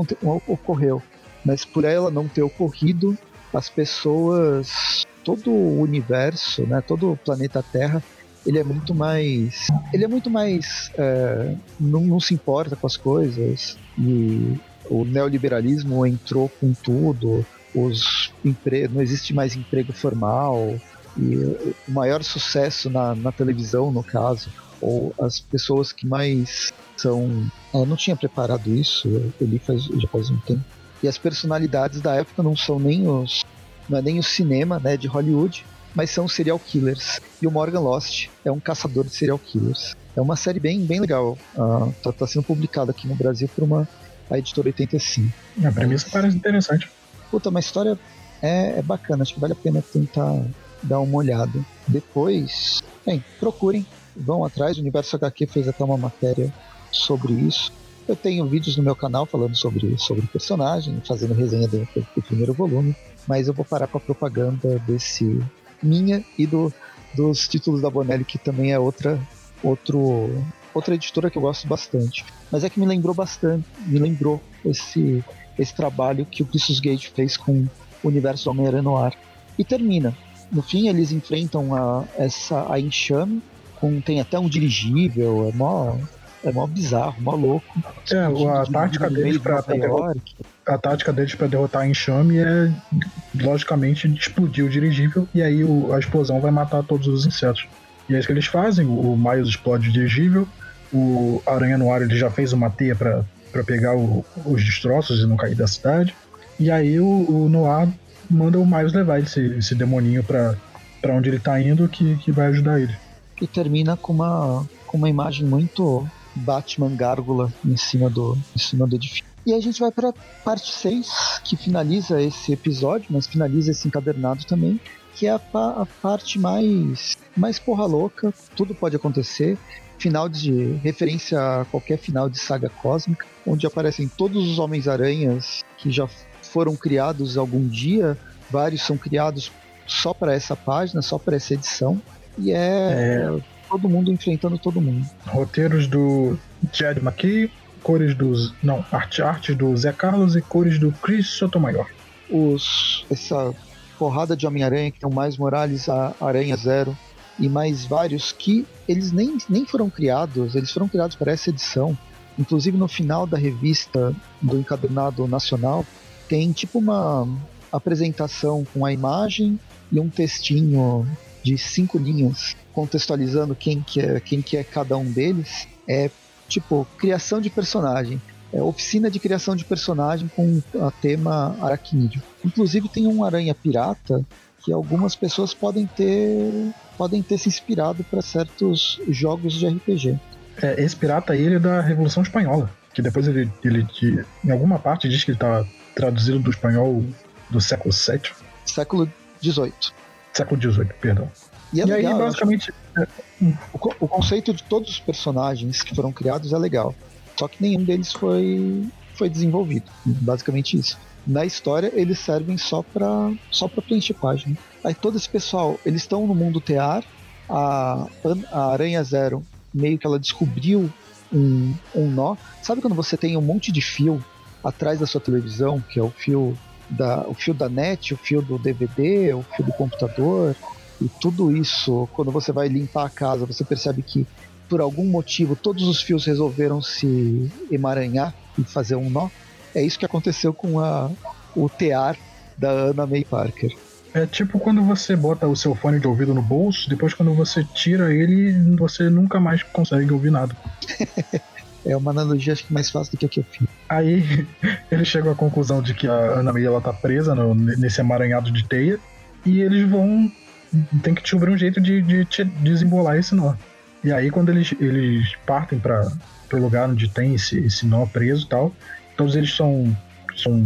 ocorreu. Mas por ela não ter ocorrido, as pessoas todo o universo, né, todo o planeta Terra, ele é muito mais, ele é muito mais, é, não, não se importa com as coisas e o neoliberalismo entrou com tudo, os empre... não existe mais emprego formal e o maior sucesso na, na televisão, no caso, ou as pessoas que mais são, eu não tinha preparado isso, eu li faz, já faz um tempo. E as personalidades da época não são nem os não é nem o cinema né, de Hollywood, mas são serial killers. E o Morgan Lost é um caçador de serial killers. É uma série bem, bem legal. Uh, tá, tá sendo publicada aqui no Brasil por uma a editora 85. A premissa mas, parece interessante. Puta, uma história é, é bacana, acho que vale a pena tentar dar uma olhada. Depois, bem, procurem, vão atrás. O Universo HQ fez até uma matéria sobre isso. Eu tenho vídeos no meu canal falando sobre, sobre personagem, fazendo resenha do, do primeiro volume mas eu vou parar com a propaganda desse minha e do, dos títulos da Bonelli, que também é outra outro outra editora que eu gosto bastante. Mas é que me lembrou bastante, me lembrou esse esse trabalho que o Christus Gage fez com o universo Homem-Aranha no ar. E termina. No fim eles enfrentam a essa a enxame, com tem até um dirigível, é mó é mó bizarro, mó louco. É, a tática deles pra, pra derrotar, a tática deles para derrotar a enxame é logicamente explodir o dirigível e aí o, a explosão vai matar todos os insetos. E é isso que eles fazem, o Miles explode o dirigível, o Aranha no ar ele já fez uma teia para pegar o, os destroços e não cair da cidade. E aí o, o manda o Miles levar esse, esse demoninho para onde ele tá indo que, que vai ajudar ele. E termina com uma, com uma imagem muito Batman gárgula em cima do, em cima do edifício. E a gente vai para parte 6, que finaliza esse episódio, mas finaliza esse encadernado também, que é a, a parte mais, mais porra louca, tudo pode acontecer. Final de referência a qualquer final de saga cósmica, onde aparecem todos os Homens-Aranhas que já foram criados algum dia, vários são criados só para essa página, só para essa edição. E é, é todo mundo enfrentando todo mundo. Roteiros do Jed McKee, cores dos. Não, arte, arte do Zé Carlos e cores do Chris Sotomayor. Os, essa porrada de Homem-Aranha, que tem o Mais Morales, a Aranha Zero e mais vários que eles nem, nem foram criados, eles foram criados para essa edição. Inclusive no final da revista do Encadernado Nacional tem tipo uma apresentação com a imagem e um textinho de cinco linhas contextualizando quem que é, quem que é cada um deles, é tipo criação de personagem. É oficina de criação de personagem com a tema aracnídeo. Inclusive tem um aranha pirata que algumas pessoas podem ter podem ter se inspirado para certos jogos de RPG. É, esse pirata aí ele é da Revolução Espanhola, que depois ele, ele em alguma parte diz que ele tá traduzido do espanhol do século VII. Século XVIII. Século XVIII, perdão. E, é e legal, aí, eu basicamente, O, co- o conceito de todos os personagens que foram criados é legal. Só que nenhum deles foi, foi desenvolvido. Basicamente isso. Na história, eles servem só pra, só pra preencher página. Aí todo esse pessoal, eles estão no mundo tear. A, a Aranha Zero, meio que ela descobriu um, um nó. Sabe quando você tem um monte de fio atrás da sua televisão, que é o fio da, o fio da net, o fio do DVD, o fio do computador, e tudo isso, quando você vai limpar a casa, você percebe que por algum motivo todos os fios resolveram se emaranhar e fazer um nó. É isso que aconteceu com a, o tear da Anna May Parker. é tipo quando você bota o seu fone de ouvido no bolso, depois quando você tira ele, você nunca mais consegue ouvir nada. É uma analogia acho que mais fácil do que a que eu fiz. Aí eles chegam à conclusão de que a Ana May ela tá presa no- nesse emaranhado de teia e eles vão. Tem que descobrir um jeito de, de te- desembolar esse nó. E aí quando eles, eles partem para o lugar onde tem esse, esse nó preso e tal, todos eles são, são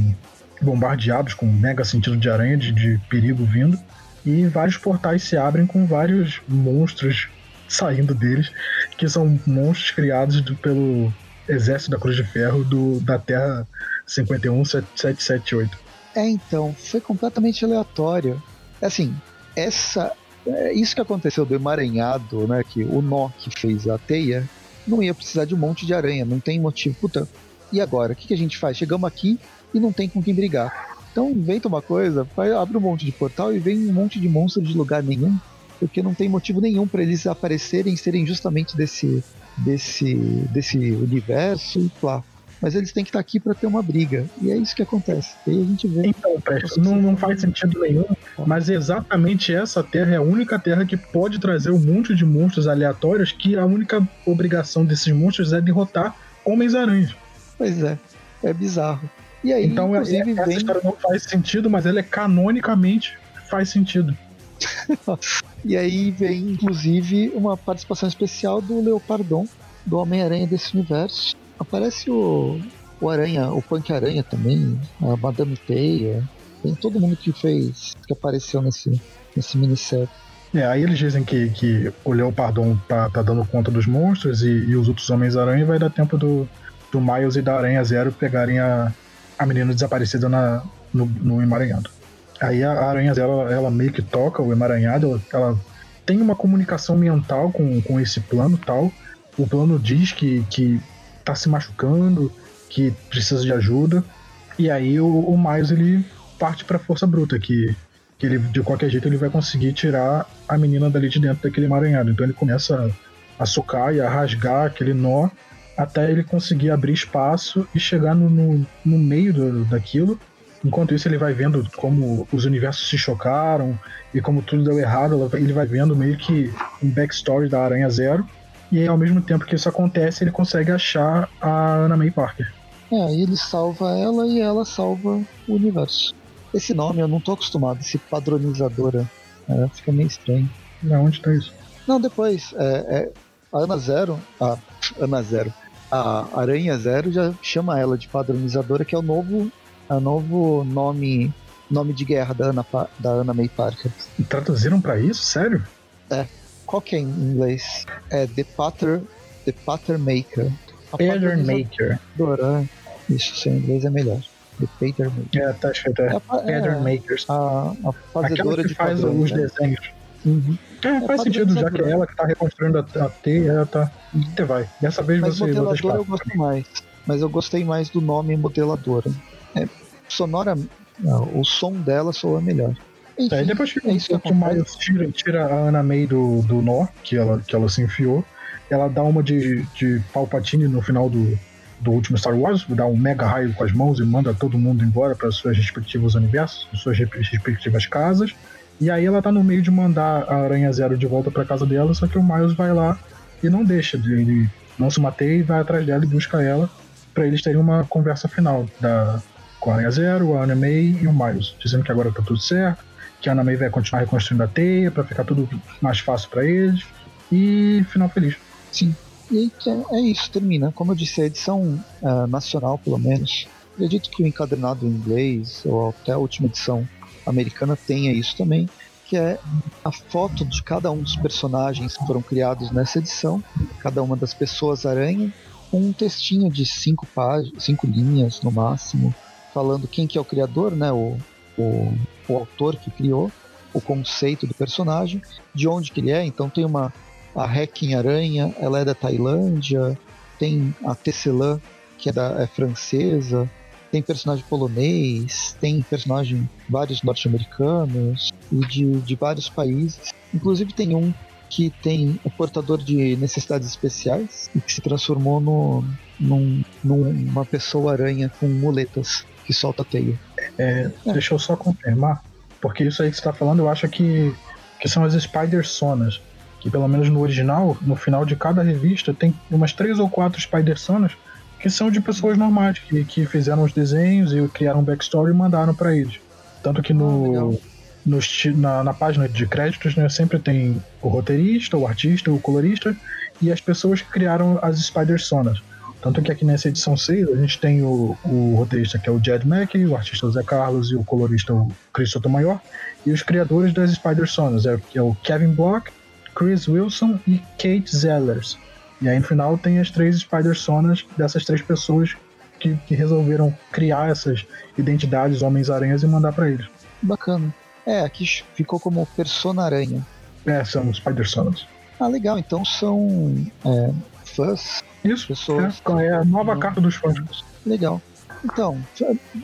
bombardeados com um mega sentido de aranha, de, de perigo vindo. E vários portais se abrem com vários monstros saindo deles, que são monstros criados do- pelo Exército da Cruz de Ferro do, da Terra 51778. É, então, foi completamente aleatório. Assim, essa. É isso que aconteceu do emaranhado, né? Que o nó que fez a teia não ia precisar de um monte de aranha, não tem motivo. Puta, e agora? O que, que a gente faz? Chegamos aqui e não tem com quem brigar. Então inventa uma coisa, vai, abre um monte de portal e vem um monte de monstros de lugar nenhum, porque não tem motivo nenhum para eles aparecerem serem justamente desse, desse, desse universo e plá. Mas eles têm que estar aqui para ter uma briga. E é isso que acontece. E aí a gente vê. Então, não, não faz sentido nenhum, mas exatamente essa terra é a única terra que pode trazer um monte de monstros aleatórios que a única obrigação desses monstros é derrotar Homens-Aranhas. Pois é, é bizarro. E aí, Então é- inclusive, essa vem. história não faz sentido, mas ela é canonicamente faz sentido. E aí vem, inclusive, uma participação especial do Leopardon, do Homem-Aranha desse universo. Aparece o, o Aranha, o Punk Aranha também, a Madame Teia. Tem todo mundo que fez, que apareceu nesse, nesse minissérie. É, aí eles dizem que, que o Leopardon tá, tá dando conta dos monstros e, e os outros Homens-Aranha vai dar tempo do, do Miles e da Aranha Zero pegarem a, a menina desaparecida na, no, no emaranhado. Aí a Aranha Zero, ela, ela meio que toca o emaranhado, ela, tem uma comunicação mental com, com esse plano tal. O plano diz que, que tá se machucando, que precisa de ajuda. E aí o, o Miles ele parte pra força bruta, que que ele de qualquer jeito ele vai conseguir tirar a menina dali de dentro daquele emaranhado. Então ele começa a socar e a rasgar aquele nó até ele conseguir abrir espaço e chegar no, no, no meio do, daquilo. Enquanto isso ele vai vendo como os universos se chocaram e como tudo deu errado, ele vai vendo meio que um backstory da Aranha Zero. E aí, ao mesmo tempo que isso acontece, ele consegue achar a Anna May Parker. É, aí ele salva ela e ela salva o universo. Esse nome eu não tô acostumado, esse padronizadora. É, fica meio estranho. E onde tá isso? Não, depois, é, é, a Ana Zero, a Ana Zero, a Aranha Zero já chama ela de padronizadora, que é o novo, é o novo nome, nome de guerra da Ana, da Ana May Parker. E traduziram pra isso? Sério? Qual que é em inglês? É The Pattern, The Pattern Maker. A Pattern Maker. padronizadora, é. Isso, seu inglês é melhor. The Pattern Maker. É, tá escrito. É É, a, pa- Pattern é, Makers. a, a Aquela fazedora que de faz padrões, os né? desenhos. Uhum. É, faz sentido, já que é ela que tá reconstruindo a, a teia, ela tá. Até vai. Dessa vez Mas você vai modeladora eu gosto mais. Mas eu gostei mais do nome modeladora. É, sonora. não, o som dela soa melhor. Enfim, É, depois que, é isso que que o Miles tira, tira a Ana May do, do nó, que ela, que ela se enfiou, ela dá uma de, de Palpatine no final do, do último Star Wars, dá um mega raio com as mãos e manda todo mundo embora para suas respectivos universos, suas re- respectivas casas. E aí ela tá no meio de mandar a Aranha Zero de volta para casa dela, só que o Miles vai lá e não deixa, ele não se mateia e vai atrás dela e busca ela para eles terem uma conversa final da, com a Aranha Zero, a Ana May e o Miles, dizendo que agora tá tudo certo, que a Ana May vai continuar reconstruindo a teia para ficar tudo mais fácil para eles e final feliz. Sim. E é, é isso, termina. Como eu disse, a edição ah, nacional, pelo menos, acredito que o encadernado em inglês, ou até a última edição americana, tenha isso também, que é a foto de cada um dos personagens que foram criados nessa edição, cada uma das pessoas aranha, um textinho de cinco páginas, cinco linhas no máximo, falando quem que é o criador, né, o, o, o autor que criou, o conceito do personagem, de onde que ele é. Então tem uma a Hacking Aranha, ela é da Tailândia, tem a Tesselã, que é, da, é francesa, tem personagem polonês, tem personagem vários norte-americanos e de, de vários países. Inclusive tem um que tem o portador de necessidades especiais e que se transformou no, num, numa pessoa aranha com muletas que solta teia. É, é. Deixa eu só confirmar, porque isso aí que você está falando eu acho que, que são as Spider Sonas. Que pelo menos no original, no final de cada revista, tem umas três ou quatro Spider Sonas que são de pessoas normais, que, que fizeram os desenhos e criaram um backstory e mandaram para eles. Tanto que no, ah, no, na, na, página de créditos né, sempre tem o roteirista, o artista, o colorista e as pessoas que criaram as Spider-Sonas. Tanto que aqui nessa edição 6 a gente tem o, o roteirista que é o Jed Mackey, o artista o Zé Carlos e o colorista o Chris Sotomayor, e os criadores das Spider-Sonas, é, que é o Kevin Block, Chris Wilson e Kate Zellers. E aí no final tem as três Spider-Sonas dessas três pessoas que, que, resolveram criar essas identidades Homens-Aranhas e mandar para eles. Bacana. É, aqui ficou como Persona-Aranha. É, são Spider-Sonas. Ah, legal. Então são é, fãs. Isso, pessoas. É, é a nova não... carta dos fãs. Legal. Então,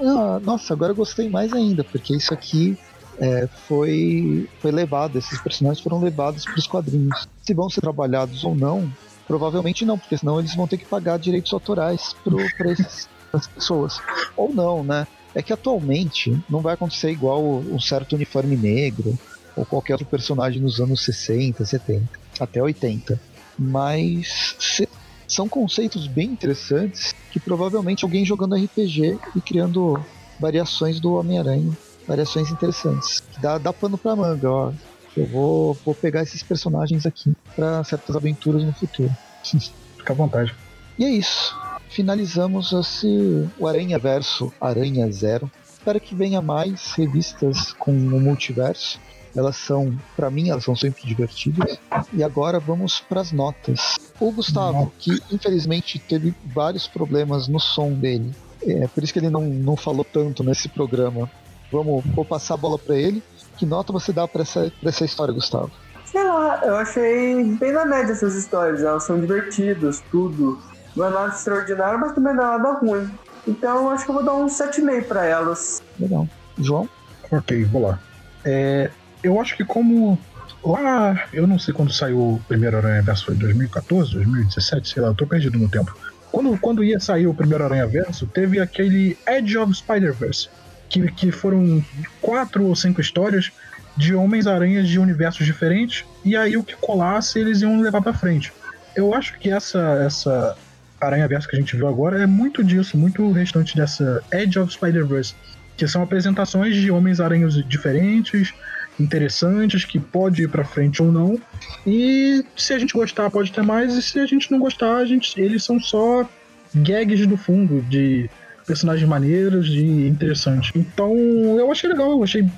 ah, nossa, agora eu gostei mais ainda, porque isso aqui é, foi, foi levado, esses personagens foram levados para os quadrinhos. Se vão ser trabalhados ou não, Provavelmente não, porque senão eles vão ter que pagar direitos autorais para essas pessoas. Ou não, né? É que atualmente não vai acontecer igual um certo uniforme negro ou qualquer outro personagem nos anos 60, 70, até 80. Mas se, são conceitos bem interessantes que provavelmente alguém jogando RPG e criando variações do Homem-Aranha, variações interessantes. Dá, dá pano pra manga, ó. Eu vou, vou pegar esses personagens aqui para certas aventuras no futuro. Fica à vontade. E é isso. Finalizamos esse, o Aranha Verso Aranha Zero. Espero que venha mais revistas com o multiverso. Elas são, para mim, elas são sempre divertidas. E agora vamos para as notas. O Gustavo, que infelizmente teve vários problemas no som dele, é por isso que ele não, não falou tanto nesse programa. Vamos, vou passar a bola para ele que nota você dá para essa, pra essa história, Gustavo? Sei lá, eu achei bem na média essas histórias. Elas são divertidas, tudo. Não é nada extraordinário, mas também não é nada ruim. Então eu acho que eu vou dar um 7,5 para elas. Legal. João? Ok, vou lá. É, eu acho que como lá, eu não sei quando saiu o primeiro Aranha Verso, foi 2014, 2017, sei lá, eu tô perdido no tempo. Quando, quando ia sair o primeiro Aranha Verso, teve aquele Edge of Spider-Verse, que, que foram quatro ou cinco histórias de Homens-Aranhas de universos diferentes, e aí o que colasse eles iam levar para frente. Eu acho que essa, essa Aranha-Verso que a gente viu agora é muito disso, muito restante dessa Edge of Spider-Verse, que são apresentações de Homens-Aranhas diferentes, interessantes, que pode ir para frente ou não. E se a gente gostar, pode ter mais, e se a gente não gostar, a gente, eles são só gags do fundo de personagens maneiros e interessantes. Então eu achei legal, eu achei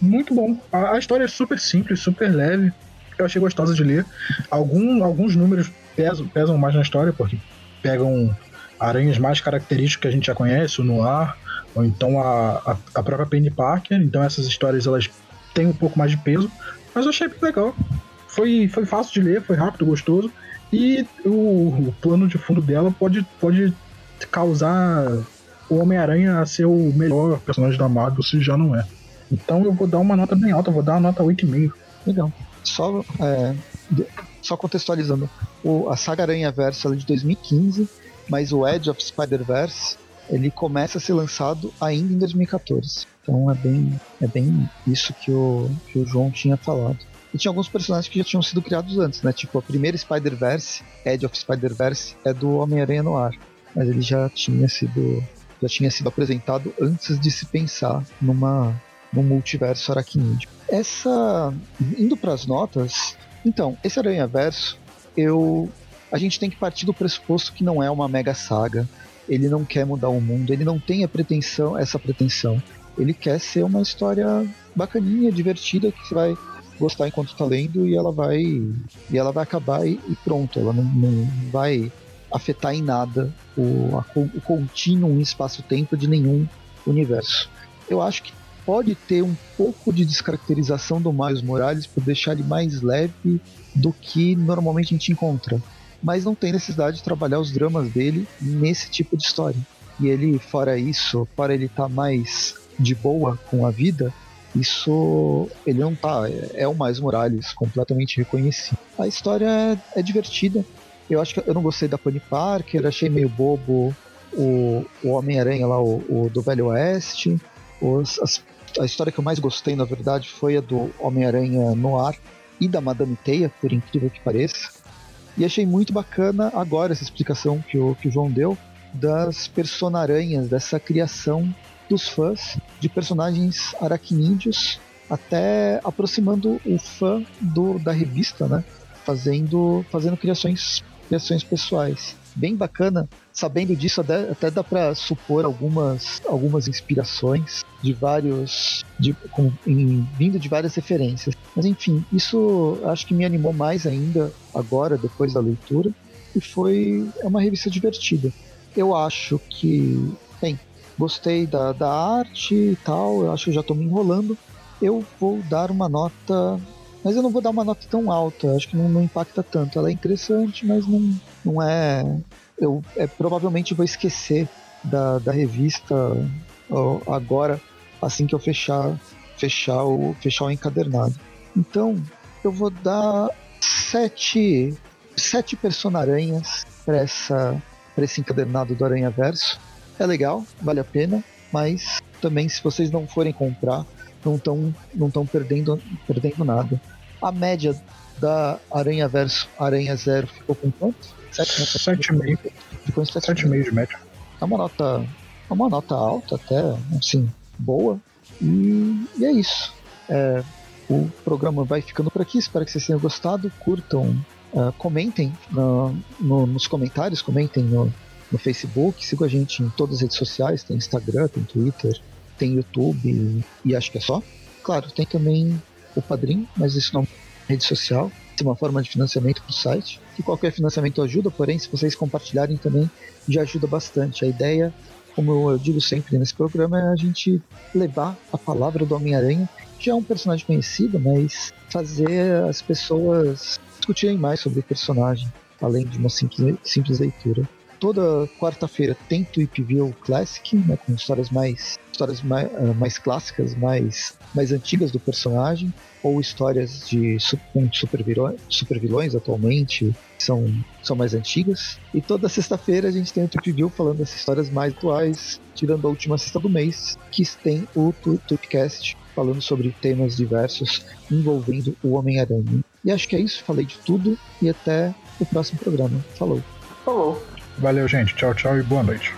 muito bom. A, a, história é super simples, super leve. Eu achei gostosa de ler. Algum, alguns números pesam, pesam mais na história, porque pegam aranhas mais características que a gente já conhece, o Noir, ou então a, a, a própria Penny Parker. Então essas histórias elas têm um pouco mais de peso. Mas eu achei bem legal. Foi, foi fácil de ler, foi rápido, gostoso. E o, o plano de fundo dela pode, pode causar o Homem-Aranha a ser o melhor personagem da Marvel, se já não é. Então eu vou dar uma nota bem alta, vou dar uma nota 8,5. Legal. Só, é, só contextualizando, o, a Saga Aranha Versa é de 2015, mas o Edge of Spider-Verse ele começa a ser lançado ainda em 2014. Então é bem, é bem isso que o, que o João tinha falado. E tinha alguns personagens que já tinham sido criados antes, né? Tipo, a primeira Spider-Verse, Edge of Spider-Verse, é do Homem-Aranha no ar mas ele já tinha sido já tinha sido apresentado antes de se pensar numa num multiverso aracnídeo. Essa indo para as notas, então esse Aranha Verso eu a gente tem que partir do pressuposto que não é uma mega saga, ele não quer mudar o mundo, ele não tem a pretensão, essa pretensão. Ele quer ser uma história bacaninha, divertida, que você vai gostar enquanto tá lendo e ela vai e ela vai acabar e, e pronto, ela não, não, vai afetar em nada o, a, o contínuo espaço-tempo de nenhum universo. Eu acho que pode ter um pouco de descaracterização do Miles Morales por deixar ele mais leve do que normalmente a gente enconra. Mas não tem necessidade de trabalhar os dramas dele nesse tipo de história. E ele, fora isso, fora ele estar tá mais de boa com a vida, isso ele não tá. É, é o Miles Morales, completamente reconhecido. A história é, é divertida. Eu acho que eu não gostei da Pony Parker, achei meio bobo o, o Homem-Aranha lá, o, o, do Velho Oeste. Os, as, a história que eu mais gostei, na verdade, foi a do Homem-Aranha no ar e da Madame Teia, por incrível que pareça. E achei muito bacana agora essa explicação que o, que o João deu das personaranhas, dessa criação dos fãs de personagens aracnídeos, até aproximando o fã do, da revista, né? Fazendo, fazendo criações, criações pessoais bem bacana. Sabendo disso, até, até dá para supor algumas, algumas inspirações de vários. De, com, em, vindo de várias referências. Mas enfim, isso acho que me animou mais ainda agora, depois da leitura. E foi é uma revista divertida. Eu acho que. Bem, gostei da, da arte e tal, eu acho que já estou me enrolando. Eu vou dar uma nota mas eu não vou dar uma nota tão alta, acho que não, não impacta tanto. Ela é interessante, mas não, não é. Eu é, provavelmente vou esquecer da, da revista agora, assim que eu fechar, fechar, o, fechar o encadernado. Então, eu vou dar sete, sete personaranhas para essa para esse encadernado do Aranha Verso. É legal, vale a pena, mas também se vocês não forem comprar, não estão não tão perdendo, perdendo nada. A média da Aranha Verso Aranha Zero ficou com quanto? 7,5. Ficou em 7,5 de média. É uma nota. É uma nota alta até, assim, boa. E, e é isso. É, o programa vai ficando por aqui. Espero que vocês tenham gostado. Curtam, uh, comentem no, no, nos comentários, comentem no, no Facebook. Sigam a gente em todas as redes sociais: tem Instagram, tem Twitter, tem YouTube e, e acho que é só. Claro, tem também o Padrim, mas isso não é rede social. Tem uma forma de financiamento para o site. Que qualquer financiamento ajuda, porém, se vocês compartilharem também, já ajuda bastante. A ideia, como eu digo sempre nesse programa, é a gente levar a palavra do Homem-Aranha, que é um personagem conhecido, mas fazer as pessoas discutirem mais sobre o personagem, além de uma simples, simples leitura toda quarta-feira tem Tweep View Classic, né, com histórias mais histórias mais, uh, mais clássicas, mais, mais antigas do personagem, ou histórias de com super vilões atualmente, que são, são mais antigas. E toda sexta-feira a gente tem o Tweep View falando das histórias mais atuais, tirando a última sexta do mês, que tem o Tweepcast falando sobre temas diversos envolvendo o Homem-Aranha. E acho que é isso, falei de tudo e até o próximo programa. Falou. Falou. Valeu, gente. Tchau, tchau e boa noite.